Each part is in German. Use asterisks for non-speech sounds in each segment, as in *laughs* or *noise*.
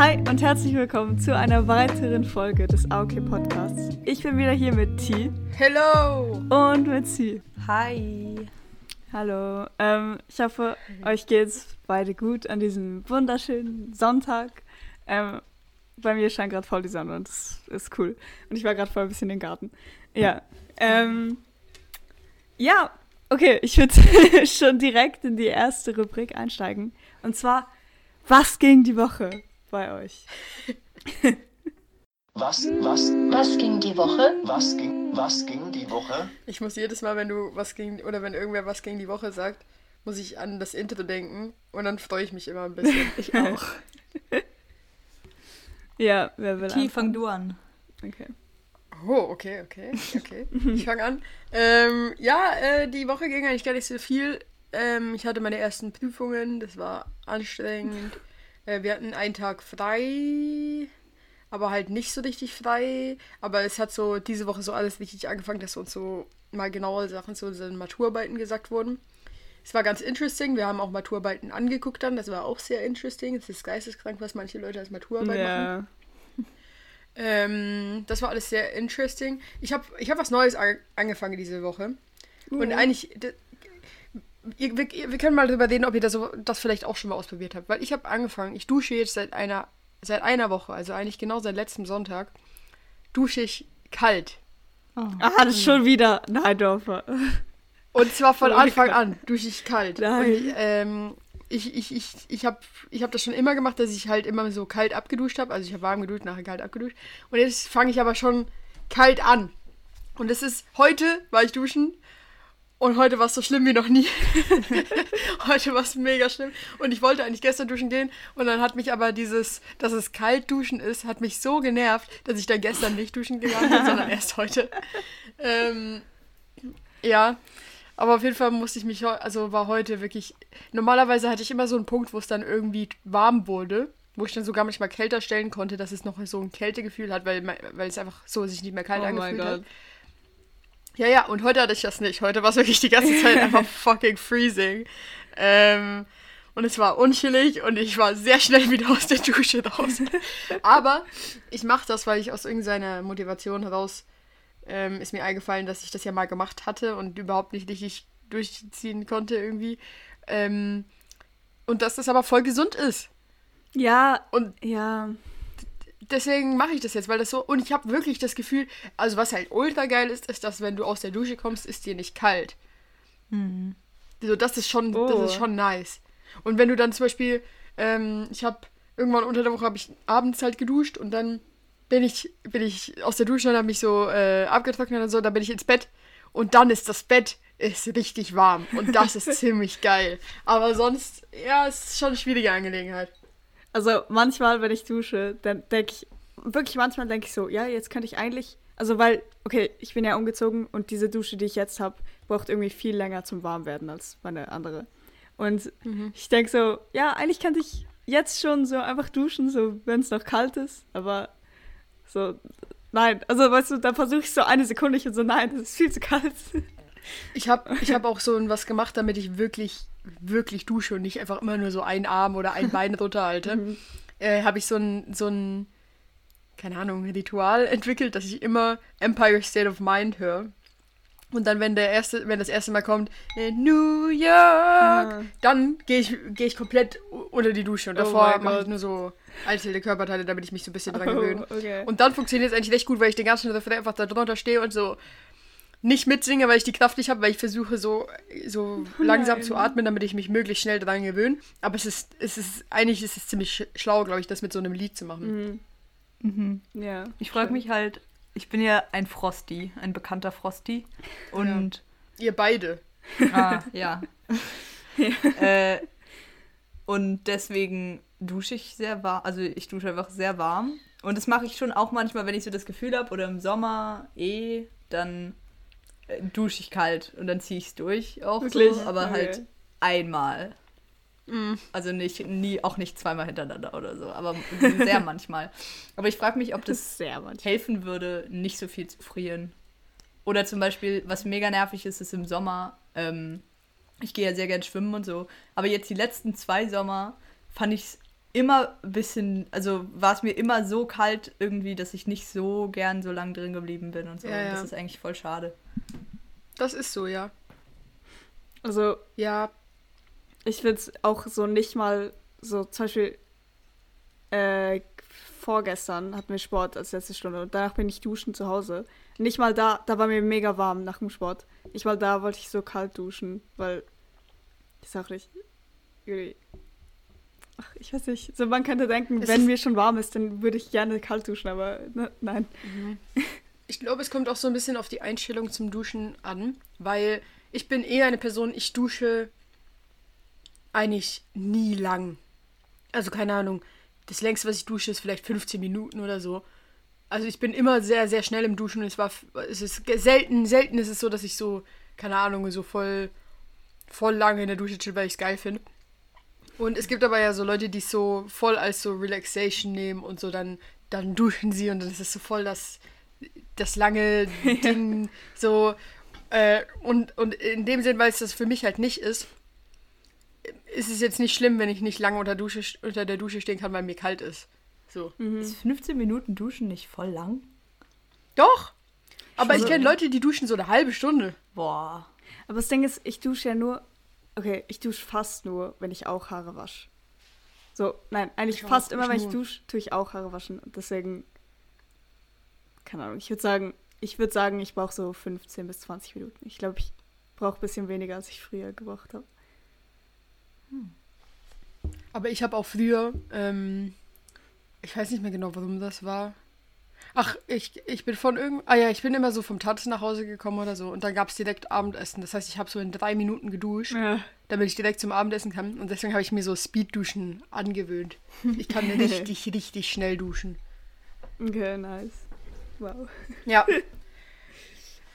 Hi und herzlich willkommen zu einer weiteren Folge des AOK Podcasts. Ich bin wieder hier mit T. Hello! Und mit C. Hi! Hallo. Ähm, ich hoffe, euch geht's beide gut an diesem wunderschönen Sonntag. Ähm, bei mir scheint gerade voll die Sonne und das ist cool. Und ich war gerade voll ein bisschen im Garten. Ja. Ähm, ja, okay, ich würde *laughs* schon direkt in die erste Rubrik einsteigen. Und zwar, was ging die Woche bei euch? *laughs* Was, was, Was ging die Woche? was ging, was ging die Woche? Ich muss jedes Mal, wenn du was gegen, oder wenn irgendwer was gegen die Woche sagt, muss ich an das Intro denken und dann freue ich mich immer ein bisschen. *laughs* Ich auch. *laughs* ja, wer will T, anfangen? fang du an. Okay. Oh, okay, okay, okay. Ich fange an. Ähm, ja, äh, die Woche ging eigentlich gar nicht so viel. Ähm, ich hatte meine ersten Prüfungen, das war anstrengend. Äh, wir hatten einen Tag frei, aber halt nicht so richtig frei. Aber es hat so diese Woche so alles richtig angefangen, dass uns so mal genaue Sachen zu unseren Maturarbeiten gesagt wurden. Es war ganz interesting. Wir haben auch Maturarbeiten angeguckt dann. Das war auch sehr interesting. Es ist geisteskrank, was manche Leute als Maturarbeit machen. Ja. *laughs* Ähm, das war alles sehr interesting. Ich habe ich hab was Neues an, angefangen diese Woche. Und eigentlich, ihr, wir, wir können mal darüber reden, ob ihr das, so, das vielleicht auch schon mal ausprobiert habt. Weil ich habe angefangen, ich dusche jetzt seit einer, seit einer Woche, also eigentlich genau seit letztem Sonntag, dusche ich kalt. Ah, das ist schon wieder Neidorfer. Und zwar von *laughs* Oh, Anfang an dusche ich kalt. Nein. Und ich, ähm, ich, ich, ich, ich habe ich hab das schon immer gemacht, dass ich halt immer so kalt abgeduscht habe. Also ich habe warm geduscht, nachher kalt abgeduscht. Und jetzt fange ich aber schon kalt an. Und es ist, heute war ich duschen und heute war es so schlimm wie noch nie. *laughs* heute war es mega schlimm. Und ich wollte eigentlich gestern duschen gehen und dann hat mich aber dieses, dass es kalt duschen ist, hat mich so genervt, dass ich dann gestern nicht duschen gegangen bin, sondern *laughs* erst heute. Ähm, ja, aber auf jeden Fall musste ich mich, also war heute wirklich, normalerweise hatte ich immer so einen Punkt, wo es dann irgendwie warm wurde, wo ich dann sogar manchmal kälter stellen konnte, dass es noch so ein Kältegefühl hat, weil, weil es einfach so sich nicht mehr kalt Oh mein angefühlt hat. Ja, ja, und heute hatte ich das nicht. Heute war es wirklich die ganze Zeit *laughs* einfach fucking freezing. Ähm, und es war unchillig und ich war sehr schnell wieder aus der Dusche raus. *laughs* Aber ich mache das, weil ich aus irgendeiner Motivation heraus ähm, ist mir eingefallen, dass ich das ja mal gemacht hatte und überhaupt nicht richtig durchziehen konnte irgendwie. Ähm, und dass das aber voll gesund ist. Ja, Und ja. Deswegen mache ich das jetzt, weil das so. Und ich habe wirklich das Gefühl, also was halt ultra geil ist, ist, dass wenn du aus der Dusche kommst, ist dir nicht kalt. So, das ist schon, das Oh. ist schon nice. Und wenn du dann zum Beispiel, ähm, ich habe irgendwann unter der Woche habe ich abends halt geduscht und dann bin ich, bin ich aus der Dusche und habe mich so äh, abgetrocknet und so, dann bin ich ins Bett und dann ist das Bett ist richtig warm und das ist *laughs* ziemlich geil. Aber sonst, ja, es ist schon eine schwierige Angelegenheit. Also manchmal, wenn ich dusche, dann denke ich, wirklich manchmal denke ich so, ja, jetzt könnte ich eigentlich, also weil, okay, ich bin ja umgezogen und diese Dusche, die ich jetzt habe, braucht irgendwie viel länger zum Warmwerden als meine andere. Und ich denke so, ja, eigentlich könnte ich jetzt schon so einfach duschen, so wenn es noch kalt ist, aber so, nein, also weißt du, dann versuche ich so eine Sekunde ich und so, nein, das ist viel zu kalt. *laughs* Ich habe ich hab auch so was gemacht, damit ich wirklich, wirklich dusche und nicht einfach immer nur so einen Arm oder ein Bein runterhalte. *laughs* Äh, habe ich so ein, so ein, keine Ahnung, Ritual entwickelt, dass ich immer Empire State of Mind höre. Und dann, wenn der erste, wenn das erste Mal kommt, in New York, Ah. dann gehe ich, geh ich komplett unter die Dusche. Und Oh davor mein mache ich nur so einzelne Körperteile, damit ich mich so ein bisschen dran *laughs* gewöhne. Oh, okay. Und dann funktioniert es eigentlich recht gut, weil ich den ganzen Refrain einfach da drunter stehe und so nicht mitsinge, weil ich die Kraft nicht habe, weil ich versuche so, so langsam nein. zu atmen, damit ich mich möglichst schnell dran gewöhne. Aber es ist, es ist, eigentlich ist es ziemlich sch- schlau, glaube ich, das mit so einem Lied zu machen. ja. Ich frage mich halt, ich bin ja ein Frosty, ein bekannter Frosty. *laughs* Und Ihr beide. *laughs* ah, ja. *laughs* äh, und deswegen dusche ich sehr warm, also ich dusche einfach sehr warm. Und das mache ich schon auch manchmal, wenn ich so das Gefühl habe, oder im Sommer eh, dann dusche ich kalt und dann ziehe ich es durch auch Wirklich? so, aber Okay. halt einmal. Mm. Also nicht, nie, auch nicht zweimal hintereinander oder so, aber *laughs* sehr manchmal. Aber ich frage mich, ob das *laughs* helfen würde, nicht so viel zu frieren. Oder zum Beispiel, was mega nervig ist, ist im Sommer, ähm, ich gehe ja sehr gern schwimmen und so, aber jetzt die letzten zwei Sommer fand ich es immer ein bisschen, also war es mir immer so kalt irgendwie, dass ich nicht so gern so lang drin geblieben bin und so. Ja, Und ja. Das ist eigentlich voll schade. Das ist so, ja. Also, Ja, ich finde es auch so nicht mal so, zum Beispiel äh, vorgestern hatten wir Sport als letzte Stunde und danach bin ich duschen zu Hause. Nicht mal da, da war mir mega warm nach dem Sport. Nicht mal da wollte ich so kalt duschen, weil ich sag nicht, irgendwie- ach, ich weiß nicht, so man könnte denken, Es wenn mir schon warm ist, dann würde ich gerne kalt duschen, aber ne, nein. *laughs* Ich glaube, es kommt auch so ein bisschen auf die Einstellung zum Duschen an, weil ich bin eher eine Person, ich dusche eigentlich nie lang. Also keine Ahnung, das längste, was ich dusche, ist vielleicht 15 Minuten oder so. Also ich bin immer sehr, sehr schnell im Duschen. Es war, es ist selten, selten ist es so, dass ich so, keine Ahnung, so voll, voll lange in der Dusche chill, weil ich es geil finde. Und es gibt aber ja so Leute, die es so voll als so Relaxation nehmen und so dann, dann duschen sie und dann ist es so voll das, das lange *laughs* Ding, so. Äh, und, und in dem Sinn, weil es das für mich halt nicht ist, ist es jetzt nicht schlimm, wenn ich nicht lange unter, Dusche, unter der Dusche stehen kann, weil mir kalt ist. So. Ist 15 Minuten Duschen nicht voll lang? Doch! Aber ich Also- kenne Leute, die duschen so eine halbe Stunde. Boah. Aber das Ding ist, ich dusche ja nur, okay, ich dusche fast nur, wenn ich auch Haare wasche. So, nein, eigentlich Ich fast immer, wenn ich dusche, tue ich auch Haare waschen. Und deswegen, keine Ahnung, ich würde sagen, ich würde sagen, ich brauche so 15 bis 20 Minuten. Ich glaube, ich brauche ein bisschen weniger, als ich früher gebraucht habe. Aber ich habe auch früher, ähm, ich weiß nicht mehr genau, warum das war. Ach, ich, ich bin von irgend, ah ja, ich bin immer so vom Tanzen nach Hause gekommen oder so und dann gab es direkt Abendessen. Das heißt, ich habe so in drei Minuten geduscht, Ja. damit ich direkt zum Abendessen kann und deswegen habe ich mir so Speedduschen angewöhnt. Ich kann *laughs* richtig, richtig schnell duschen. Okay, nice. Wow. Ja, *laughs*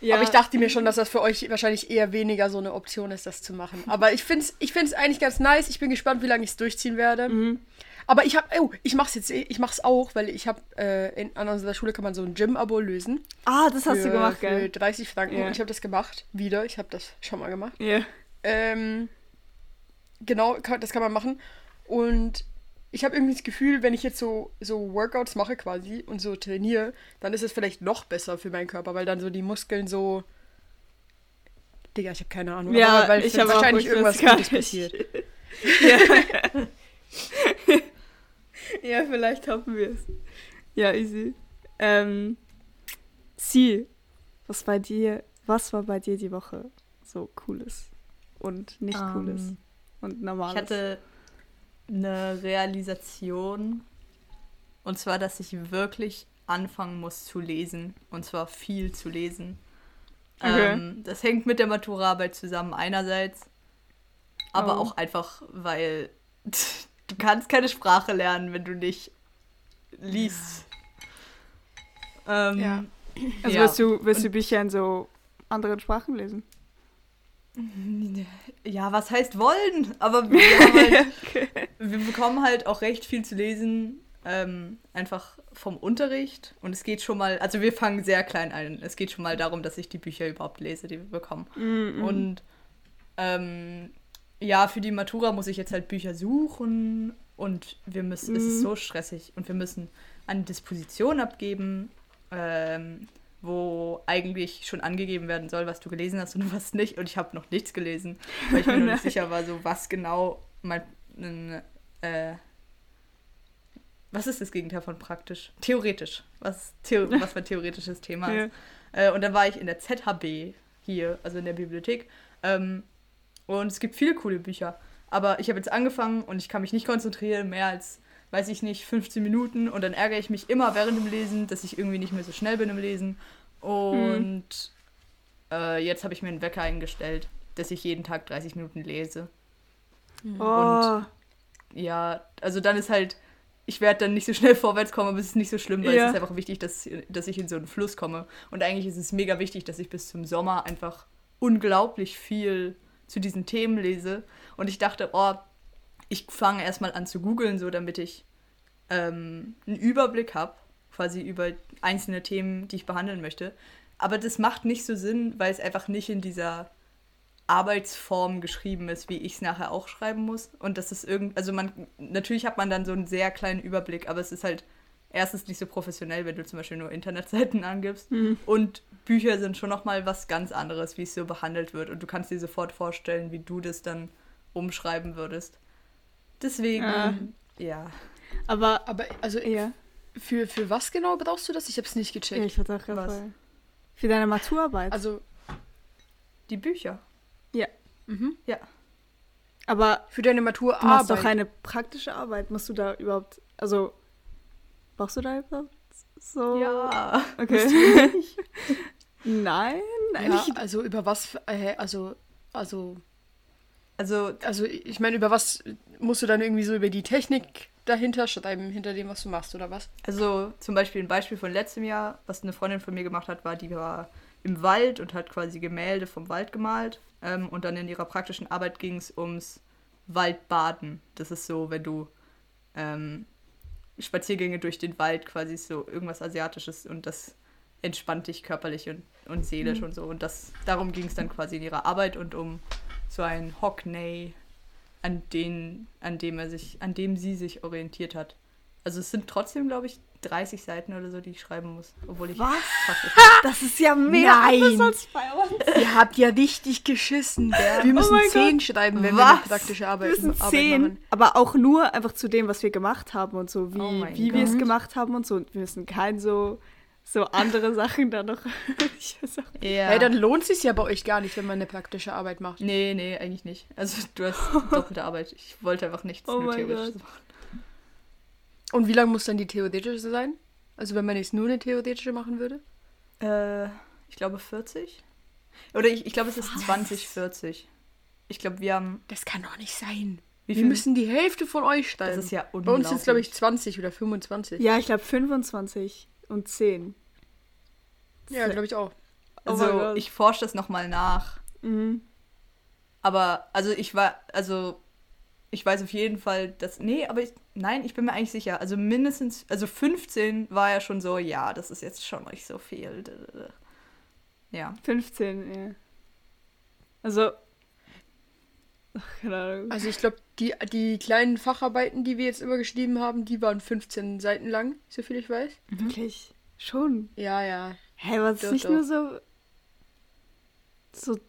Ja, aber ich dachte mir schon, dass das für euch wahrscheinlich eher weniger so eine Option ist, das zu machen. Aber ich finde es ich find's eigentlich ganz nice. Ich bin gespannt, wie lange ich es durchziehen werde. Mhm. Aber ich habe, oh, ich mach's jetzt, eh- ich mach's auch, weil ich habe, äh, in, an unserer Schule kann man so ein Gym-Abo lösen. Ah, das hast für, du gemacht, Für gell? 30 Franken. Ja. Und ich habe das gemacht. Wieder. Ich habe das schon mal gemacht. Ja. Ähm, genau, kann, das kann man machen. Und ich habe irgendwie das Gefühl, wenn ich jetzt so, so Workouts mache quasi und so trainiere, dann ist es vielleicht noch besser für meinen Körper, weil dann so die Muskeln so. Digga, ich habe keine Ahnung. Ja, aber weil ich habe wahrscheinlich ich irgendwas Gutes passiert. *laughs* *laughs* Ja, vielleicht hoffen wir es. Ja, easy. Ähm, sie, was bei dir, was war bei dir die Woche so cooles und nicht Ähm, cooles und normales? Ich hatte eine Realisation. Und zwar, dass ich wirklich anfangen muss zu lesen. Und zwar viel zu lesen. Okay. Ähm, das hängt mit der Maturaarbeit zusammen einerseits. Aber Oh. auch einfach, weil *laughs* du kannst keine Sprache lernen, wenn du nicht liest. Ähm, Ja. also ja. willst du, willst du Bücher in so anderen Sprachen lesen? Ja, was heißt wollen? Aber wir, halt, *laughs* wir bekommen halt auch recht viel zu lesen, ähm, einfach vom Unterricht. Und es geht schon mal, also wir fangen sehr klein an. Es geht schon mal darum, dass ich die Bücher überhaupt lese, die wir bekommen. Mhm. Und ähm, ja, für die Matura muss ich jetzt halt Bücher suchen und wir müssen, es ist Mhm. so stressig und wir müssen eine Disposition abgeben, ähm, wo eigentlich schon angegeben werden soll, was du gelesen hast und *laughs* was nicht. Und ich habe noch nichts gelesen, weil ich mir *laughs* Nein. nicht sicher war, so was genau mein äh, was ist das Gegenteil von praktisch? Theoretisch. Was, Theo *laughs* was mein theoretisches Thema ist. Ja. Äh, und dann war ich in der ZHB hier, also in der Bibliothek. Ähm, und es gibt viele coole Bücher. Aber ich habe jetzt angefangen und ich kann mich nicht konzentrieren, mehr als, weiß ich nicht, 15 Minuten. Und dann ärgere ich mich immer während dem Lesen, dass ich irgendwie nicht mehr so schnell bin im Lesen. Und äh, jetzt habe ich mir einen Wecker eingestellt, dass ich jeden Tag 30 Minuten lese. Oh, Ja, also dann ist halt, ich werde dann nicht so schnell vorwärts kommen, aber es ist nicht so schlimm, weil Ja. es ist einfach wichtig, dass, dass ich in so einen Fluss komme. Und eigentlich ist es mega wichtig, dass ich bis zum Sommer einfach unglaublich viel zu diesen Themen lese. Und ich dachte, oh, ich fange erstmal an zu googeln, so damit ich ähm, einen Überblick habe, quasi über einzelne Themen, die ich behandeln möchte. Aber das macht nicht so Sinn, weil es einfach nicht in dieser Arbeitsform geschrieben ist, wie ich es nachher auch schreiben muss. Und das ist irgend, also man, natürlich hat man dann so einen sehr kleinen Überblick, aber es ist halt erstens nicht so professionell, wenn du zum Beispiel nur Internetseiten angibst. Und Bücher sind schon nochmal was ganz anderes, wie es so behandelt wird. Und du kannst dir sofort vorstellen, wie du das dann umschreiben würdest. Deswegen, Ah. ja. Aber Aber also ja, für, für was genau brauchst du das? Ich habe es nicht ja gecheckt. ich hatte auch Was? voll- Für deine Maturarbeit. Also, Die Bücher. ja. mhm. Ja. Aber für deine du machst Maturarbeit. doch eine praktische Arbeit. Musst du da überhaupt, also, brauchst du da überhaupt so? Ja. Okay. *laughs* Nein, ja, eigentlich. also über was, äh, also, also, Also, also ich meine, über was musst du dann irgendwie so über die Technik dahinter schreiben, hinter dem, was du machst, oder was? Also zum Beispiel ein Beispiel von letztem Jahr, was eine Freundin von mir gemacht hat, war, die war im Wald und hat quasi Gemälde vom Wald gemalt. Ähm, und dann in ihrer praktischen Arbeit ging es ums Waldbaden. Das ist so, wenn du ähm, Spaziergänge durch den Wald quasi so irgendwas Asiatisches und das entspannt dich körperlich und, und seelisch und so. Und das, darum ging es dann quasi in ihrer Arbeit und um so ein Hockney, an, den, an dem er sich, an dem sie sich orientiert hat. Also es sind trotzdem, glaube ich, 30 Seiten oder so, die ich schreiben muss. Obwohl ich Was? *laughs* Das ist ja mega Nein. als bei uns. Ihr habt ja richtig geschissen. Wir müssen Oh mein zehn schreiben, wenn wir Was? eine praktische Arbeit, Wir sind Arbeit zehn, machen. aber auch nur einfach zu dem, was wir gemacht haben und so, wie, Oh wie wir es Gott. gemacht haben und so. Und wir müssen kein so, so andere *laughs* Sachen da noch. *laughs* Ja. Hey, dann lohnt es sich ja bei euch gar nicht, wenn man eine praktische Arbeit macht. nee, nee, eigentlich nicht. Also du hast doppelte Arbeit. Ich wollte einfach nichts Oh nur theoretisch Gott. machen. Und wie lang muss dann die theoretische sein? Also wenn man jetzt nur eine theoretische machen würde? Äh, ich glaube 40. Oder ich, ich glaube, es ist 20, 40. Ich glaube, wir haben. Das kann doch nicht sein. Wie Wir viel? müssen die Hälfte von euch schreiben. Das ist ja Bei uns unglaublich. sind es, glaube ich, 20 oder 25. Ja, ich glaube 25 und 10. Ja, glaube ich auch. Oh Also, Gott. ich forsche das nochmal nach. Mhm. Aber, also ich war, also ich weiß auf jeden Fall, dass, nee, aber ich, nein, ich bin mir eigentlich sicher. Also mindestens, also 15 war ja schon so, ja, das ist jetzt schon nicht so viel. Ja. 15, ja. Also. Ach, keine Ahnung. Also ich glaube, die, die kleinen Facharbeiten, die wir jetzt immer geschrieben haben, die waren 15 Seiten lang, so viel ich weiß. Wirklich? Schon? Ja, ja. Hä, was Doch, ist nicht doch. nur so. So.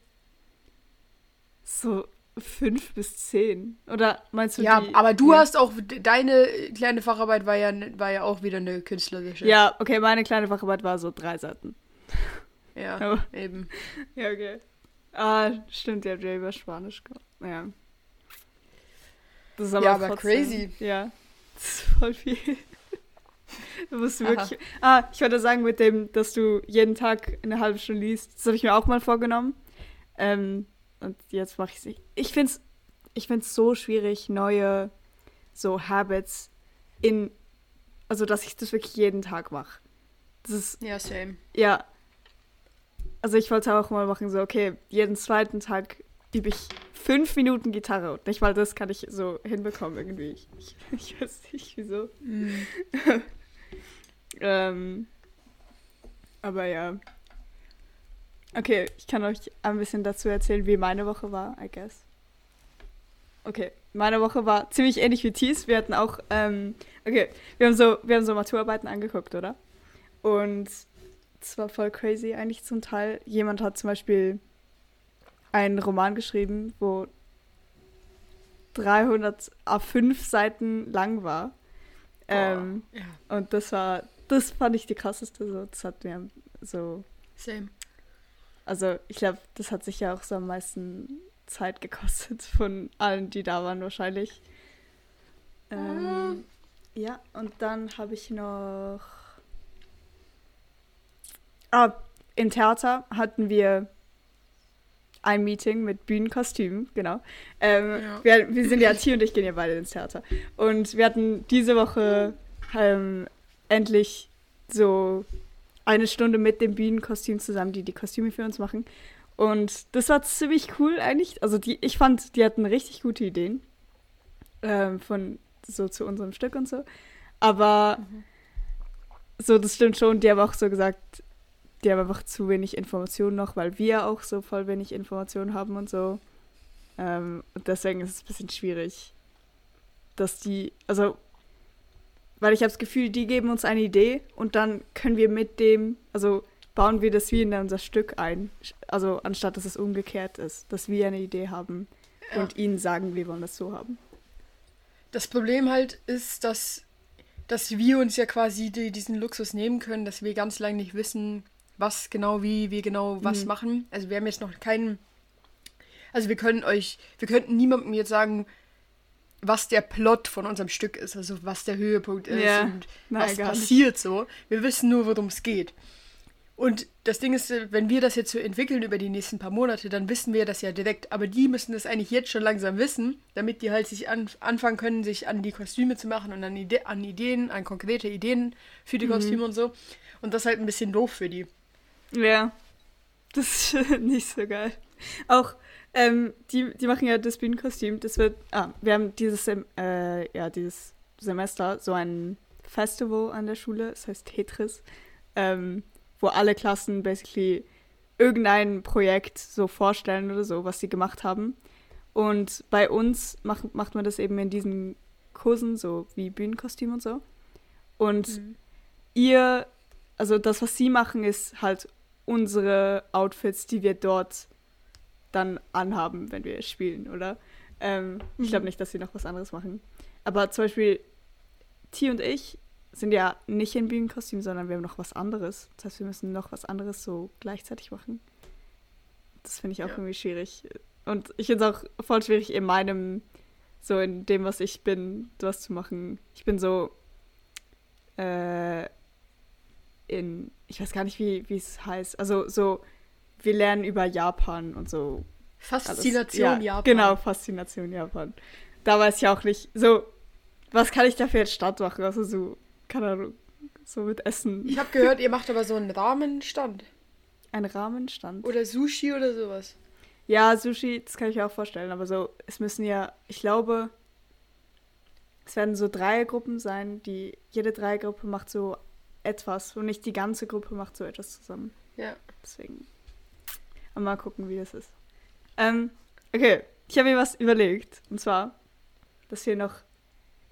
So fünf bis zehn? Oder meinst du ja, die, aber du ja. hast auch, deine kleine Facharbeit war ja, war ja auch wieder eine künstlerische. Ja, okay, meine kleine Facharbeit war so drei Seiten. Ja, *laughs* Aber- eben. Ja, okay. Ah, stimmt, ihr habt ja über Spanisch gemacht. Ja. Das ist aber, Ja, aber trotzdem- crazy. Ja. Das ist voll viel. *laughs* Du musst Aha. wirklich. Ah, ich wollte sagen, mit dem, dass du jeden Tag eine halbe Stunde liest, das habe ich mir auch mal vorgenommen. Ähm, und jetzt mache ich es nicht. Ich finde es ich find's so schwierig, neue so Habits in. Also, dass ich das wirklich jeden Tag mache. Das ist Ja, same. ja. Also ich wollte auch mal machen, so, okay, jeden zweiten Tag übe ich fünf Minuten Gitarre. Und nicht mal das kann ich so hinbekommen irgendwie. Ich, ich, *laughs* ich weiß nicht wieso. Mhm. *laughs* Ähm, aber ja. Okay, ich kann euch ein bisschen dazu erzählen, wie meine Woche war, I guess. Okay, meine Woche war ziemlich ähnlich wie Thies. Wir hatten auch, ähm, okay, wir haben so, wir haben so Maturarbeiten angeguckt, oder? Und es war voll crazy eigentlich zum Teil. Jemand hat zum Beispiel einen Roman geschrieben, wo 300 A5 Seiten lang war. Ähm, Ja, und das war, das fand ich die krasseste. So, das hat mir so, same. Also ich glaube, das hat sich ja auch so am meisten Zeit gekostet *laughs* von allen, die da waren wahrscheinlich. Ähm, ja, und dann habe ich noch. Ah, im Theater hatten wir ein Meeting mit Bühnenkostümen, genau. Ähm, Ja. wir, wir sind ja, T und ich gehen ja beide ins Theater. Und wir hatten diese Woche ähm, endlich so eine Stunde mit dem Bühnenkostüm zusammen, die die Kostüme für uns machen. Und das war ziemlich cool eigentlich. Also die, ich fand, die hatten richtig gute Ideen ähm, von so zu unserem Stück und so. Aber so, das stimmt schon. Die haben auch so gesagt, die haben einfach zu wenig Informationen noch, weil wir auch so voll wenig Informationen haben und so. Ähm, und deswegen ist es ein bisschen schwierig, dass die, also, weil ich habe das Gefühl, die geben uns eine Idee und dann können wir mit dem, also bauen wir das wie in unser Stück ein. Also anstatt dass es umgekehrt ist, dass wir eine Idee haben Ja. und ihnen sagen, wir wollen das so haben. Das Problem halt ist, dass, dass wir uns ja quasi die, diesen Luxus nehmen können, dass wir ganz lange nicht wissen, was genau wie wir genau was Mhm. machen. Also wir haben jetzt noch keinen. Also wir können euch, wir könnten niemandem jetzt sagen, was der Plot von unserem Stück ist, also was der Höhepunkt ist Ja. und Nein, was passiert so. Wir wissen nur, worum es geht. Und das Ding ist, wenn wir das jetzt so entwickeln über die nächsten paar Monate, dann wissen wir das ja direkt. Aber die müssen das eigentlich jetzt schon langsam wissen, damit die halt sich an, anfangen können, sich an die Kostüme zu machen und an, Ide an Ideen, an konkrete Ideen für Mhm. die Kostüme und so. Und das ist halt ein bisschen doof für die. Ja, das ist *laughs* nicht so geil. Auch, ähm, die, die machen ja das Bühnenkostüm. Das wird, ah, wir haben dieses, Sem äh, ja, dieses Semester so ein Festival an der Schule, das heißt Tetris, ähm, wo alle Klassen basically irgendein Projekt so vorstellen oder so, was sie gemacht haben. Und bei uns macht, macht man das eben in diesen Kursen, so wie Bühnenkostüm und so. Und ihr, also das, was sie machen, ist halt unsere Outfits, die wir dort dann anhaben, wenn wir spielen, oder? Ähm, Ich glaube nicht, dass sie noch was anderes machen. Aber zum Beispiel, T und ich sind ja nicht in Bühnenkostüm, sondern wir haben noch was anderes. Das heißt, wir müssen noch was anderes so gleichzeitig machen. Das finde ich auch Ja. irgendwie schwierig. Und ich finde es auch voll schwierig, in meinem, so in dem, was ich bin, was zu machen. Ich bin so äh, in, ich weiß gar nicht, wie wie es heißt. Also so, wir lernen über Japan und so. alles. Faszination ja, Japan. Genau, Faszination Japan. Da weiß ich auch nicht, so, was kann ich dafür jetzt Stadt machen? Also so, keine Ahnung, so mit Essen. Ich habe gehört, ihr macht aber so einen Rahmenstand. Ein Rahmenstand. Oder Sushi oder sowas. Ja, Sushi, das kann ich mir auch vorstellen, aber so, es müssen ja, ich glaube, es werden so Dreiergruppen sein, die, jede Dreiergruppe macht so etwas und nicht die ganze Gruppe macht so etwas zusammen. Ja. Deswegen. Aber mal gucken, wie das ist. Ähm, okay, ich habe mir was überlegt. Und zwar, dass wir noch.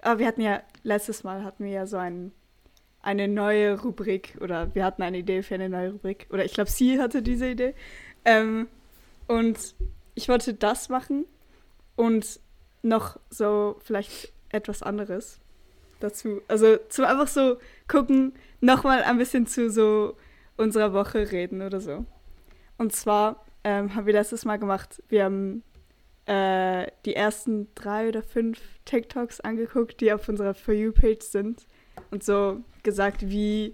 Ah, wir hatten ja, letztes Mal hatten wir ja so ein, eine neue Rubrik. Oder wir hatten eine Idee für eine neue Rubrik. Oder ich glaube, sie hatte diese Idee. Ähm, und ich wollte das machen und noch so vielleicht etwas anderes dazu. Also zum einfach so gucken, nochmal ein bisschen zu so unserer Woche reden oder so. Und zwar ähm, haben wir letztes Mal gemacht, wir haben äh, die ersten drei oder fünf TikToks angeguckt, die auf unserer For You-Page sind und so gesagt, wie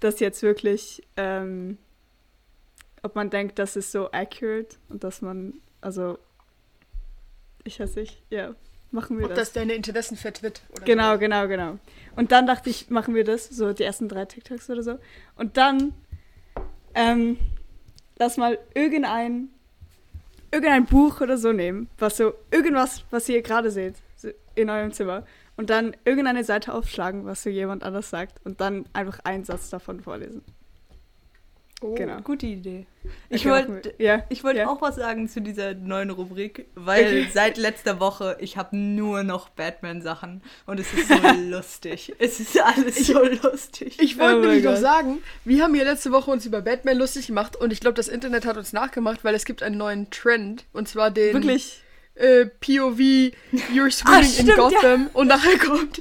das jetzt wirklich, ähm, ob man denkt, das ist so accurate und dass man, also, ich weiß nicht, ja, machen wir Ob das. das deine Interessen vertritt. Oder Genau, genau, genau. Und dann dachte ich, machen wir das, so die ersten drei TikToks oder so. Und dann, ähm, lass mal irgendein, irgendein Buch oder so nehmen, was so, irgendwas, was ihr gerade seht, in eurem Zimmer. Und dann irgendeine Seite aufschlagen, was so jemand anders sagt. Und dann einfach einen Satz davon vorlesen. Oh. Genau. Gute Idee. Ich Okay, wollte ja, ich wollte ja. auch was sagen zu dieser neuen Rubrik, weil Okay. *laughs* seit letzter Woche ich habe nur noch Batman-Sachen und es ist so *laughs* lustig. Es ist alles so lustig. Ich wollte Oh nämlich noch sagen, wir haben hier letzte Woche uns über Batman lustig gemacht und ich glaube, das Internet hat uns nachgemacht, weil es gibt einen neuen Trend und zwar den Wirklich. Äh, POV You're swimming Ah, in stimmt, ja. Gotham und nachher kommt,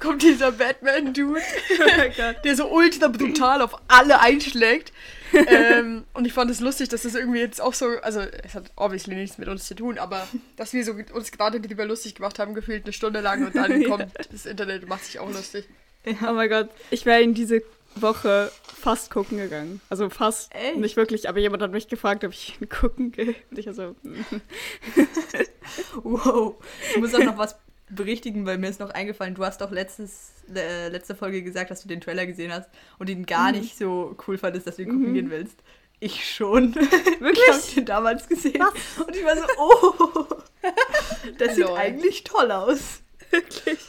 kommt dieser Batman-Dude, Oh der so ultra brutal auf alle einschlägt. ähm, und ich fand es lustig, dass das irgendwie jetzt auch so, also es hat obviously nichts mit uns zu tun, aber dass wir so uns gerade darüber lustig gemacht haben, gefühlt eine Stunde lang und dann *laughs* Ja. kommt das Internet und macht sich auch lustig. Oh mein Gott, ich wäre in diese Woche fast gucken gegangen. Also fast, Echt? nicht wirklich, aber jemand hat mich gefragt, ob ich *laughs* gucken gehe. Und ich so, mm. *laughs* Wow. Ich muss auch noch was berichtigen, weil mir ist noch eingefallen, du hast doch letztes, äh, letzte Folge gesagt, dass du den Trailer gesehen hast und ihn gar Mhm. nicht so cool fandest, dass du ihn gucken gehen willst. Ich schon. *laughs* Wirklich? Ich hab den damals gesehen. Und ich war so, oh, das sieht Lol. eigentlich toll aus. Wirklich?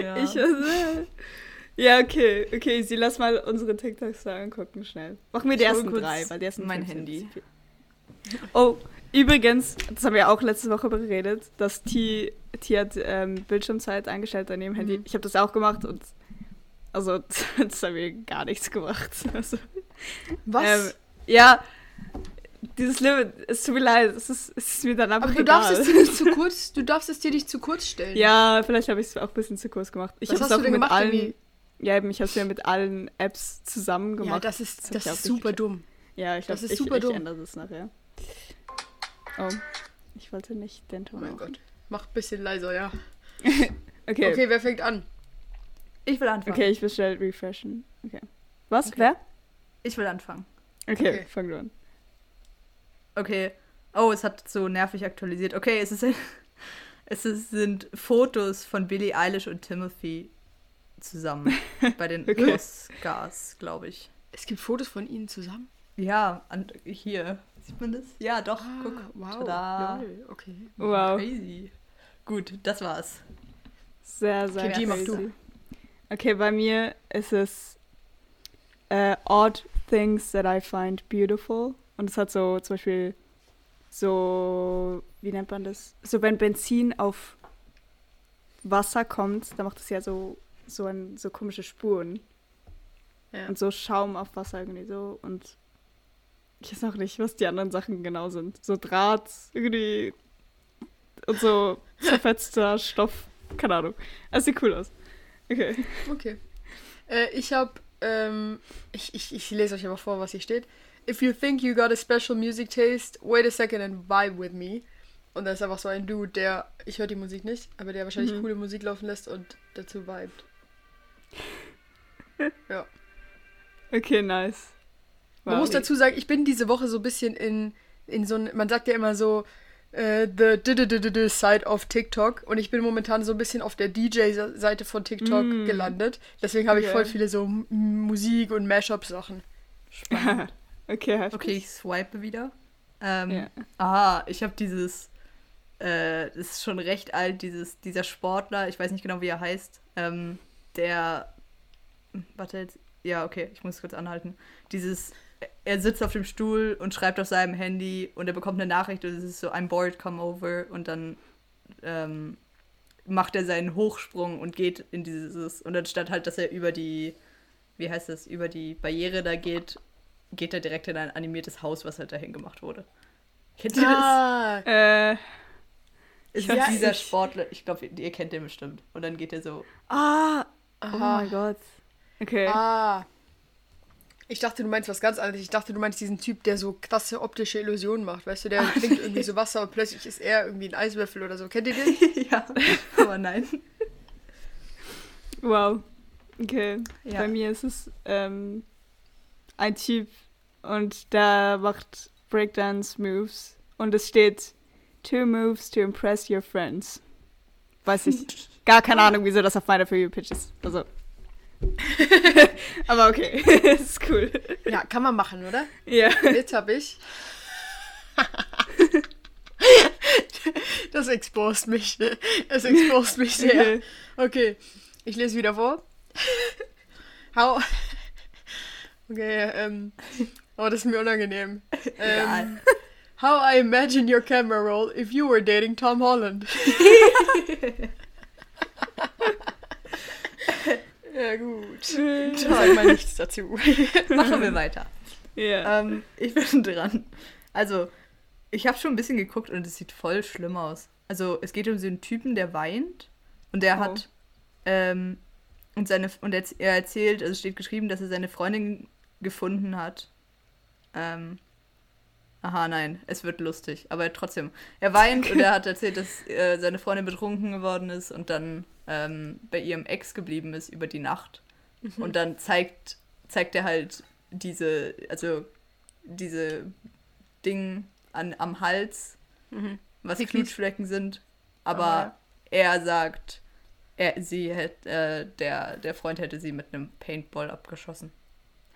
Ja. Ich, äh, Ja, okay. Okay, sie lass mal unsere TikToks da angucken, schnell. Machen wir die Ich ersten drei, weil die ersten mein Handy. Oh, übrigens, das haben wir auch letzte Woche beredet, dass T, T hat ähm, Bildschirmzeit eingestellt an ihrem Handy. Mhm. Ich habe das auch gemacht und also *laughs* das haben wir gar nichts gemacht. *laughs* Also, Was? Ähm, ja, dieses Limit, es tut mir leid, es ist, es ist mir dann einfach Aber du egal. darfst es dir nicht zu *laughs* kurz, du darfst es dir nicht zu kurz stellen. Ja, vielleicht habe ich es auch ein bisschen zu kurz gemacht. Ich Was habe es hast auch du denn mit gemacht, allen. Emmy? Ja, eben, ich habe es ja mit allen Apps zusammen gemacht. Ja, das ist, das ich auch ist super gecheckt. dumm. Ja, ich das glaube, ist ich, super ich dumm. ändere das nachher. Oh, ich wollte nicht den Oh Ton mein machen. Gott. Mach ein bisschen leiser, ja. Okay. *laughs* Okay, okay. wer fängt an? Ich will anfangen. ich will schnell refreshen. Okay. Was? Okay. Wer? Ich will anfangen. Okay, Okay. fang du an. Okay. Oh, es hat so nervig aktualisiert. Okay, es ist *laughs* es ist, sind Fotos von Billie Eilish und Timothy zusammen *laughs* bei den Okay. Oscars, glaube ich. Es gibt Fotos von ihnen zusammen. Ja, an, hier. Sieht man das? Ja, doch. guck. Ah, wow. Tada. Lol, okay. Wow. Crazy. Gut, das war's. Sehr, sehr Okay, crazy. du. Okay, bei mir ist es äh, Odd Things That I Find Beautiful. Und es hat so zum Beispiel so, wie nennt man das? So, wenn Benzin auf Wasser kommt, dann macht es ja so, so, ein, so komische Spuren. Ja. Und so Schaum auf Wasser irgendwie so. Und ich weiß auch nicht, was die anderen Sachen genau sind. So Draht irgendwie und so *laughs* zerfetzter Stoff. Keine Ahnung. Es sieht cool aus. Okay. Okay. Äh, ich habe, ähm, ich, ich, ich lese euch aber vor, was hier steht. If you think you got a special music taste, wait a second and vibe with me. Und da ist einfach so ein Dude, der, ich höre die Musik nicht, aber der wahrscheinlich Mhm. coole Musik laufen lässt und dazu vibet. *laughs* ja. Okay, nice. Man muss dazu sagen, ich bin diese Woche so ein bisschen in, in so ein, man sagt ja immer so, äh, the d -d -d side of TikTok und ich bin momentan so ein bisschen auf der DJ-Seite von TikTok Mm. gelandet. Deswegen habe ich Okay. voll viele so Musik- und Mashup-Sachen. Spannend. *laughs* okay, heftig. Okay, ich swipe wieder. Ähm, Ja. Aha, ich habe dieses, äh, das ist schon recht alt, dieses, dieser Sportler, ich weiß nicht genau, wie er heißt, ähm, der, warte jetzt, ja, okay, ich muss kurz anhalten. Dieses, er sitzt auf dem Stuhl und schreibt auf seinem Handy und er bekommt eine Nachricht und es ist so, I'm bored, come over und dann ähm, macht er seinen Hochsprung und geht in dieses, und anstatt halt, dass er über die, wie heißt das, über die Barriere da geht, geht er direkt in ein animiertes Haus, was halt dahin gemacht wurde. Kennt ihr das? Ah, Äh, Es ja, ist dieser ich- Sportler, ich glaube, ihr kennt den bestimmt. Und dann geht er so. ah, oh mein Gott. Okay. Ah. Ich dachte, du meinst was ganz anderes. Ich dachte, du meinst diesen Typ, der so krasse optische Illusionen macht. Weißt du, der *laughs* trinkt irgendwie so Wasser und plötzlich ist er irgendwie ein Eiswürfel oder so. Kennt ihr den? *laughs* ja, aber nein. Wow. Okay. Ja. Bei mir ist es ähm, ein Typ und der macht Breakdance-Moves und es steht Two moves to impress your friends. Weiß ich. *laughs* Gar keine Ahnung, wieso das auf meiner For You Pitch ist. Also. *laughs* Aber okay. *laughs* ist cool. Ja, kann man machen, oder? Ja. Jetzt habe ich. Das exposed mich. Es exposed mich sehr. Okay. Okay, ich lese wieder vor. How. Okay, ähm. Oh, das ist mir unangenehm. Ähm, how I imagine your camera roll if you were dating Tom Holland. *laughs* *laughs* ja, gut. Sag mal nichts dazu. *laughs* Machen wir weiter. Ja. Ähm, ich bin *laughs* dran. Also, ich habe schon ein bisschen geguckt und es sieht voll schlimm aus. Also, es geht um so einen Typen, der weint und der Oh. hat. Ähm, und seine und er, er erzählt, also es steht geschrieben, dass er seine Freundin gefunden hat. Ähm, aha, nein, es wird lustig. Aber trotzdem. Er weint und er hat erzählt, dass äh, seine Freundin betrunken geworden ist und dann ähm, bei ihrem Ex geblieben ist über die Nacht. Und dann zeigt, zeigt er halt diese, also diese Ding an, am Hals, Mhm. was Pickies. Knutschflecken sind. Aber Ah. er sagt, er, sie hätte, äh, der, der Freund hätte sie mit einem Paintball abgeschossen.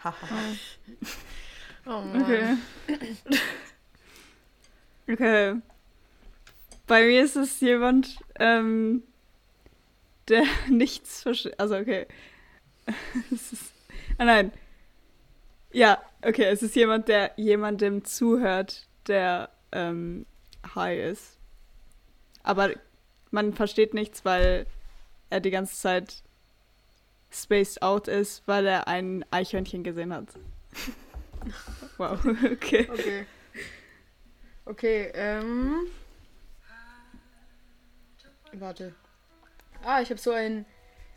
Haha. Oh Mann. Okay. Okay. Bei mir ist es jemand, ähm, der *laughs* nichts versteht. Also, okay. *laughs* es ist, ah nein. Ja, okay, es ist jemand, der jemandem zuhört, der ähm, high ist. Aber man versteht nichts, weil er die ganze Zeit spaced out ist, weil er ein Eichhörnchen gesehen hat. *laughs* wow, okay. Okay. Okay, ähm. Warte. Ah, ich habe so ein,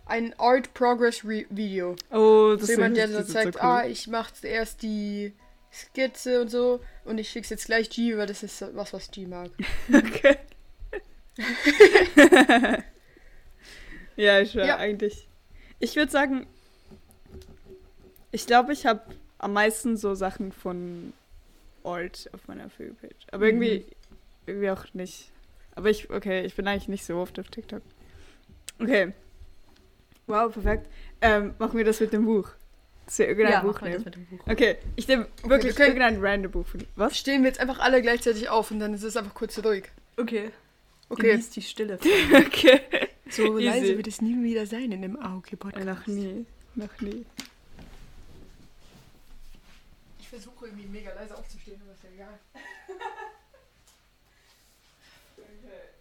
ein Art Progress Re Video. Oh, Das so jemand, der ist, so ist zeigt, so cool. ah, ich mache zuerst die Skizze und so und ich schick's jetzt gleich G, weil das ist was, was G mag. *laughs* Okay. *laughs* ja, ich war Ja. eigentlich. Ich würde sagen, ich glaube, ich habe am meisten so Sachen von Alt auf meiner For You Page. Aber irgendwie, Mhm. irgendwie auch nicht. Aber ich, okay, ich bin eigentlich nicht so oft auf TikTok. Okay. Wow, perfekt. Ähm, machen wir das mit dem Buch. Dass wir irgendein Ja, Buch nehmen. mit dem Buch. Okay, ich nehme wirklich wir können- irgendein random Buch von Was? Stehen wir jetzt einfach alle gleichzeitig auf und dann ist es einfach kurz ruhig. Okay. Okay. Genieß die Stille. *laughs* Okay. So Easy. leise wird es nie wieder sein in dem AOK-Podcast. noch nie. Noch nie. Ich versuche irgendwie mega leise aufzustehen, aber ist ja egal. *laughs*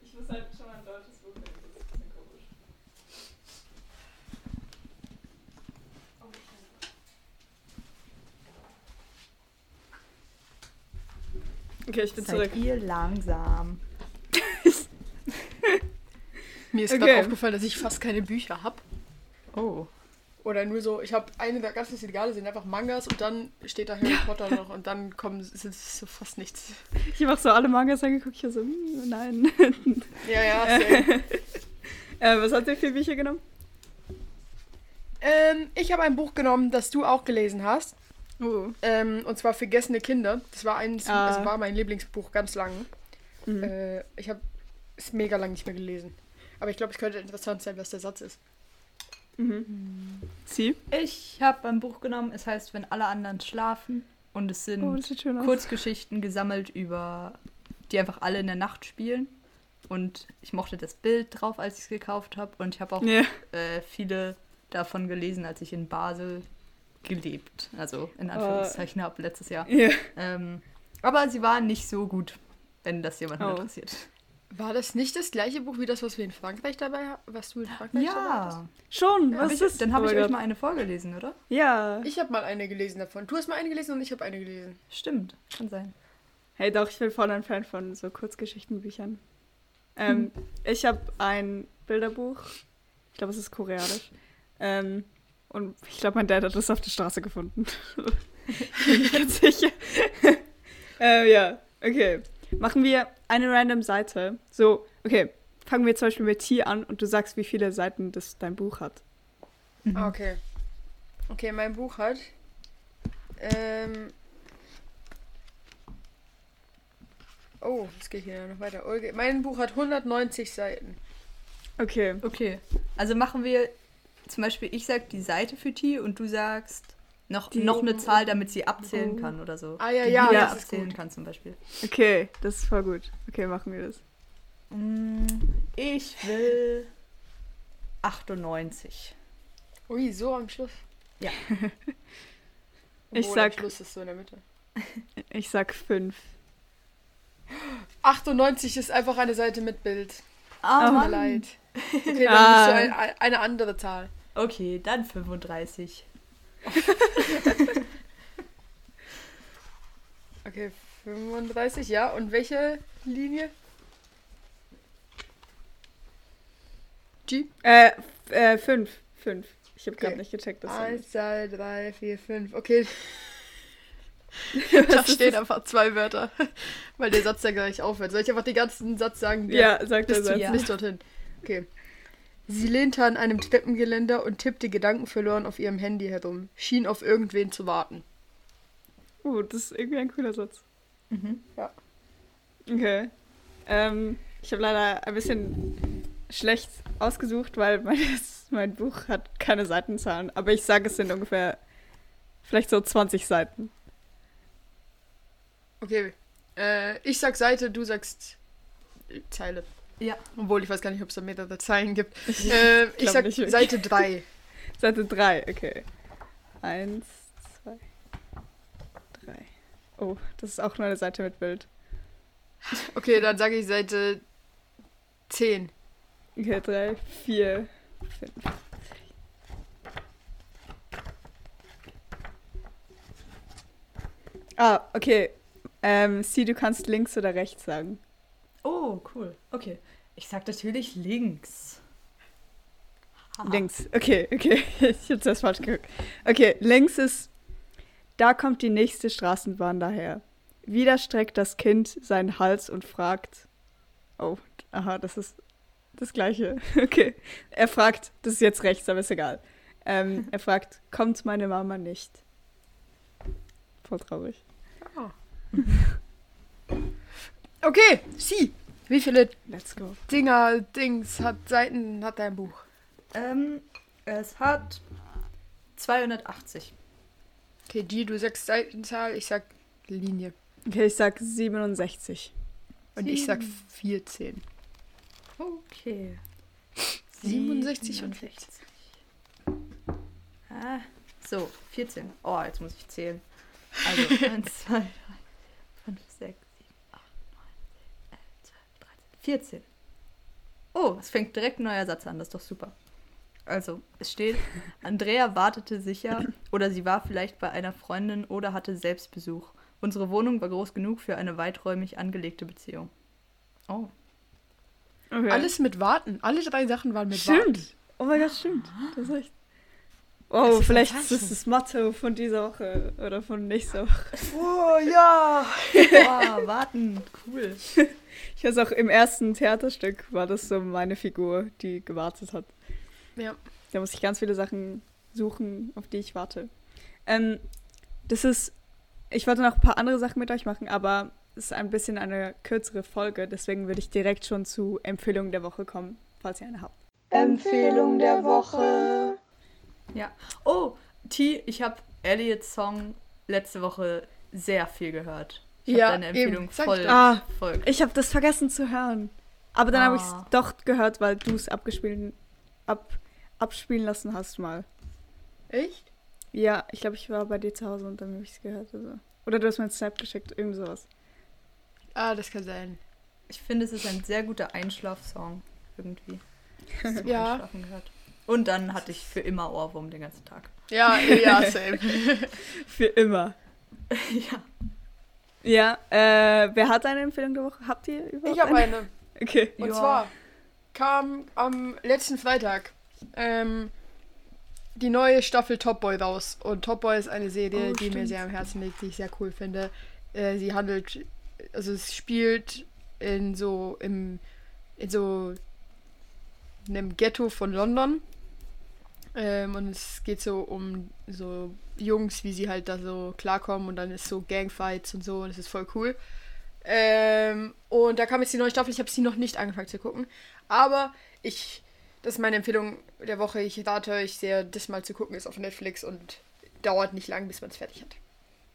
Ich muss halt schon ein deutsches Buch nehmen, das ist ein bisschen komisch. Okay, ich bin zurück. Seid ihr langsam. *laughs* Mir ist Okay. gerade aufgefallen, dass ich fast keine Bücher habe. Oh. Oder nur so, ich habe eine der ganzen Regale sind einfach Mangas und dann steht da Harry Potter noch und dann kommen ist so fast nichts. Ich habe auch so alle Mangas angeguckt, ich war so, hm, nein. *laughs* Ja, ja, *laughs* äh, was hat ihr für Bücher genommen? ähm, ich habe ein Buch genommen, das du auch gelesen hast. Oh. Ähm, und zwar Vergessene Kinder. Das war eins, Ah. das war mein Lieblingsbuch ganz lang. Mhm. Äh, ich habe es mega lang nicht mehr gelesen. Aber ich glaube, es könnte interessant sein, was der Satz ist. Mhm. Sie? Ich habe ein Buch genommen, es heißt Wenn alle anderen schlafen. Und es sind Oh, aus. Kurzgeschichten gesammelt über, die einfach alle in der Nacht spielen. Und ich mochte das Bild drauf, als ich es gekauft habe. Und ich habe auch Ja. äh, viele davon gelesen, als ich in Basel gelebt, also in Anführungszeichen habe letztes Jahr. Ja. Ähm, aber sie waren nicht so gut, wenn das jemanden Oh. interessiert. War das nicht das gleiche Buch wie das, was wir in Frankreich dabei was du in Frankreich dabei hattest? Ja, Schon, was ich, ist dann habe Oh ich euch mal eine vorgelesen, oder? Ja. Ich habe mal eine gelesen davon. Du hast mal eine gelesen und ich habe eine gelesen. Stimmt, kann sein. Hey, doch, ich bin voll ein Fan von so Kurzgeschichtenbüchern. Ähm, Ich habe ein Bilderbuch. Ich glaube, es ist koreanisch. Ähm, und ich glaube, mein Dad hat das auf der Straße gefunden. ich bin nicht ganz sicher. äh, ja, okay. Machen wir eine random Seite. So, okay. Fangen wir zum Beispiel mit T an und du sagst, wie viele Seiten das dein Buch hat. Ah, okay. Okay, mein Buch hat. Ähm. Oh, es geht hier noch weiter. Mein Buch hat 190 Seiten. Okay. Okay, also machen wir zum Beispiel, ich sag die Seite für T und du sagst noch, Die- noch eine Zahl, damit sie abzählen kann oder so. Ah, ja, die ja, ist abzählen kann zum Beispiel. Okay, das ist voll gut. Okay, machen wir das. Mm, Ich will 98. Ui, so am Schluss. Ja. *laughs* Ich Obwohl, sag- Am Schluss ist so in der Mitte. *laughs* Ich sag fünf. 98 ist einfach eine Seite mit Bild. Ah, Tut mir leid. *laughs* Okay, dann Ah. musst du ein, ein, eine andere Zahl. Okay, dann 35. *laughs* Okay, 35, ja. Und welche Linie? G? Äh, äh fünf. Fünf. Ich habe gerade Okay. nicht gecheckt, dass Eins, zwei, drei, vier, fünf. Okay. *laughs* da stehen einfach zwei Wörter. *laughs* Weil der Satz ja gleich aufhört. Soll ich einfach den ganzen Satz sagen? Ja, sag bis der Satz. Ja. Nicht dorthin. Okay. Sie lehnte an einem Treppengeländer und tippte gedankenverloren auf ihrem Handy herum. Schien auf irgendwen zu warten. Uh, das ist irgendwie ein cooler Satz. Mhm. Okay. Ähm, ich habe leider ein bisschen schlecht ausgesucht, weil mein, *laughs* mein Buch hat keine Seitenzahlen. Aber ich sage, es sind ungefähr vielleicht so 20 Seiten. Okay. Äh, ich sag Seite, du sagst Zeile. Ja. Obwohl, ich weiß gar nicht, ob es da mehrere Zeilen gibt. Äh, *laughs* ich sag nicht. Seite 3. *laughs* Seite 3, okay. Eins, zwei, drei. Oh, das ist auch nur eine Seite mit Bild. *laughs* Okay, dann sage ich Seite 10. Okay, drei, vier, fünf. Ah, okay. Ähm, Sie, du kannst links oder rechts sagen. Oh, cool. Okay. Ich sag natürlich links. Haha. Links. Okay, okay. *laughs* Ich hab's erst falsch geguckt. Okay, links ist. Da kommt die nächste Straßenbahn daher. Wieder streckt das Kind seinen Hals und fragt. Oh, aha, das ist das gleiche. *laughs* Okay. Er fragt, das ist jetzt rechts, aber ist egal. Ähm, *laughs* er fragt, kommt meine Mama nicht? Voll traurig. Okay, sie. Wie viele Let's go. Dinger, Dings hat Seiten hat dein Buch? Ähm, es hat 280. Okay, G, du sagst Seitenzahl, ich sag Linie. Okay, ich sag 67. Und ich sag 14. Okay. 67 und 67. Ah, so, 14. Oh, jetzt muss ich zählen. Also 1, 2, 3, 5, 6, 14. Oh, es fängt direkt ein neuer Satz an, das ist doch super. Also, es steht, *laughs* Andrea wartete sicher oder sie war vielleicht bei einer Freundin oder hatte Selbstbesuch. Unsere Wohnung war groß genug für eine weiträumig angelegte Beziehung. Oh. Okay. Alles mit Warten. Alle drei Sachen waren mit Warten. Stimmt. Oh mein Gott, stimmt. Das ist echt. Oh, ist vielleicht ist das das Motto von dieser Woche oder von nächster Woche. Oh ja. Boah, warten. Cool. *laughs* Ich weiß auch, im ersten Theaterstück war das so meine Figur, die gewartet hat. Ja. Da muss ich ganz viele Sachen suchen, auf die ich warte. Ähm, das ist. Ich wollte noch ein paar andere Sachen mit euch machen, aber es ist ein bisschen eine kürzere Folge, deswegen würde ich direkt schon zu Empfehlungen der Woche kommen, falls ihr eine habt. Empfehlung der Woche. Ja. Oh, T, ich habe Elliots Song letzte Woche sehr viel gehört. Ich Ja, deine Empfehlung eben. Voll. Ah, folgt. Ich habe das vergessen zu hören. Aber dann habe ich es Ah. doch gehört, weil du es abgespielt, ab, abspielen lassen hast mal. Echt? Ja, ich glaube, ich war bei dir zu Hause und dann habe ich es gehört. Also. Oder du hast mir einen Snap geschickt, irgend sowas. Ah, das kann sein. Ich finde, es ist ein sehr guter Einschlafsong irgendwie. *laughs* Ja. Einschlafen gehört. Und dann hatte ich für immer Ohrwurm den ganzen Tag. Ja, ja, *laughs* same. Für immer. ja. Ja, äh, wer hat eine Empfehlung der Woche? Habt ihr überhaupt Ich habe eine. Okay. Und Ja. zwar kam am letzten Freitag ähm, die neue Staffel Top Boy raus. Und Top Boy ist eine Serie, Oh, die mir sehr am Herzen liegt, die ich sehr cool finde. Äh, sie handelt, also es spielt in so im in so einem Ghetto von London. Ähm, und es geht so um so Jungs, wie sie halt da so klarkommen und dann ist so Gangfights und so und es ist voll cool. Ähm, und da kam jetzt die neue Staffel. Ich habe sie noch nicht angefangen zu gucken. Aber ich, das ist meine Empfehlung der Woche. Ich rate euch sehr, das mal zu gucken. Ist auf Netflix und dauert nicht lang, bis man es fertig hat.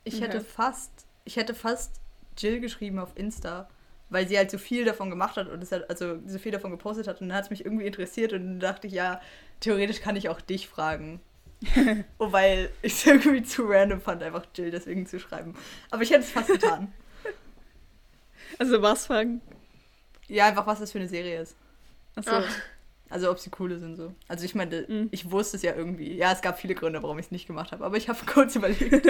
Ich Okay. hätte fast, ich hätte fast Jill geschrieben auf Insta, weil sie halt so viel davon gemacht hat und es hat, also so viel davon gepostet hat und dann hat es mich irgendwie interessiert und dann dachte ich, ja, theoretisch kann ich auch dich fragen. *laughs* oh, weil ich es irgendwie zu random fand, einfach Jill deswegen zu schreiben. Aber ich hätte es fast getan. *laughs* Also was fragen? ja, einfach was das für eine Serie ist. Achso. Ach. Also ob sie coole sind so. Also ich meine, Mhm. ich wusste es ja irgendwie. Ja, es gab viele Gründe, warum ich es nicht gemacht habe, aber ich habe *laughs* kurz überlegt.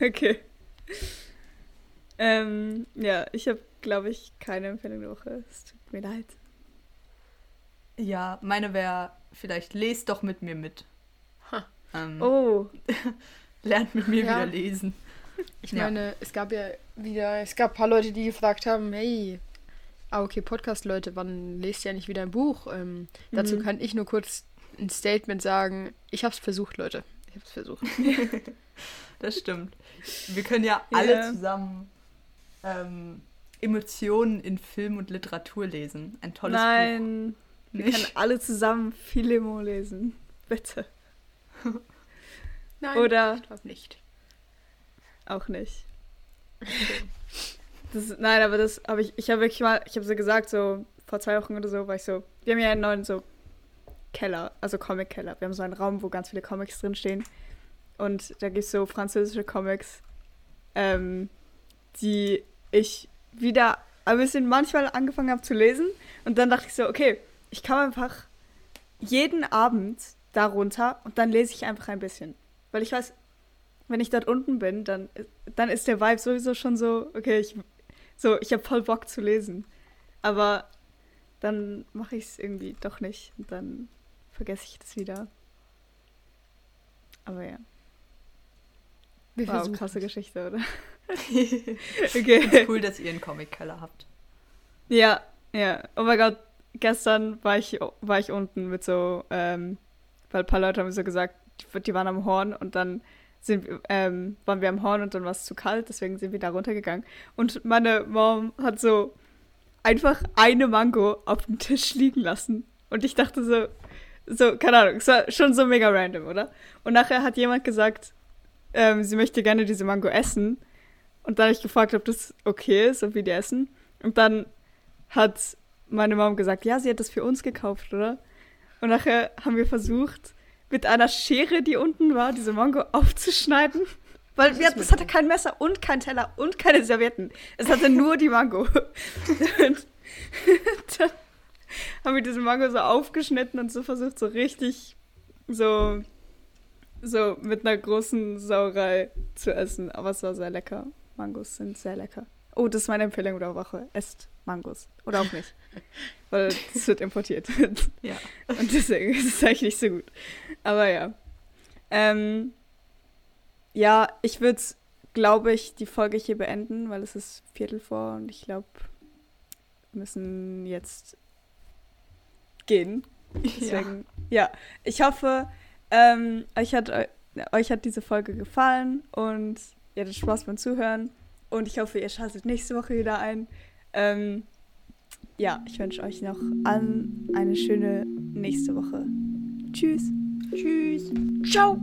Okay. Ähm, ja, ich habe, glaube ich, keine Empfehlung der Woche. Es tut mir leid. ja, meine wäre vielleicht lest doch mit mir mit. Ha. Ähm, Oh, *laughs* Lernt mit mir Ja. wieder lesen. Ich Ja. meine, es gab ja wieder, es gab ein paar Leute, die gefragt haben, hey, ah okay, Podcast-Leute, wann lest ihr nicht wieder ein Buch? Ähm, Dazu Mhm. kann ich nur kurz ein Statement sagen. Ich hab's versucht, Leute. Ich hab's versucht. *laughs* Das stimmt. Wir können ja alle Ja. zusammen ähm, Emotionen in Film und Literatur lesen. Ein tolles nein. Buch. Wir Nicht? können alle zusammen Philemo lesen. *laughs* Bitte. Nein, Oder ich glaube nicht. auch nicht. Das, nein, aber das habe ich, ich habe wirklich mal, ich habe so gesagt, so vor zwei Wochen oder so, war ich so, wir haben ja einen neuen so Keller, also Comic-Keller. Wir haben so einen Raum, wo ganz viele Comics drinstehen. Und da gibt es so französische Comics, ähm, die ich wieder ein bisschen manchmal angefangen habe zu lesen. Und dann dachte ich so, okay, ich kann einfach jeden Abend darunter und dann lese ich einfach ein bisschen. Weil ich weiß, wenn ich dort unten bin, dann, dann ist der Vibe sowieso schon so, okay, ich, so, ich habe voll Bock zu lesen. Aber dann mache ich es irgendwie doch nicht und dann vergesse ich das wieder. Aber ja. Wir Wow, krasse es. Geschichte, oder? *laughs* Okay. cool, dass ihr einen Comic-Keller habt. Ja, ja. Oh mein Gott, gestern war ich, war ich unten mit so, ähm, weil ein paar Leute haben so gesagt, die, die waren am Horn und dann sind, ähm, waren wir am Horn und dann war es zu kalt, deswegen sind wir da runtergegangen. Und meine Mom hat so einfach eine Mango auf dem Tisch liegen lassen. Und ich dachte so, so, keine Ahnung, es war schon so mega random, oder? Und nachher hat jemand gesagt, ähm, sie möchte gerne diese Mango essen. Und dann habe ich gefragt, ob das okay ist, ob wir die essen. Und dann hat meine Mom gesagt, ja, sie hat das für uns gekauft, oder? Und nachher haben wir versucht, mit einer Schere, die unten war, diese Mango aufzuschneiden. Weil wir, es hatte kein Messer und kein Teller und keine Servietten. Es hatte nur die Mango. *laughs* Und dann haben wir diese Mango so aufgeschnitten und so versucht, so richtig so, so mit einer großen Sauerei zu essen. Aber es war sehr lecker. Mangos sind sehr lecker. Oh, das ist meine Empfehlung der Woche. Esst Mangos. Oder auch nicht. *laughs* Weil das wird importiert. Ja. Und deswegen ist es eigentlich nicht so gut. Aber ja. Ähm, ja, ich würde, glaube ich, die Folge hier beenden, weil es ist Viertel vor und ich glaube, wir müssen jetzt gehen. Deswegen, ja. Ich hoffe, ähm, euch, hat, eu- euch hat diese Folge gefallen und ihr hattet Spaß beim Zuhören und ich hoffe, ihr schaltet nächste Woche wieder ein. Ähm, ja, ich wünsche euch noch allen eine schöne nächste Woche. Tschüss. Tschüss. Ciao.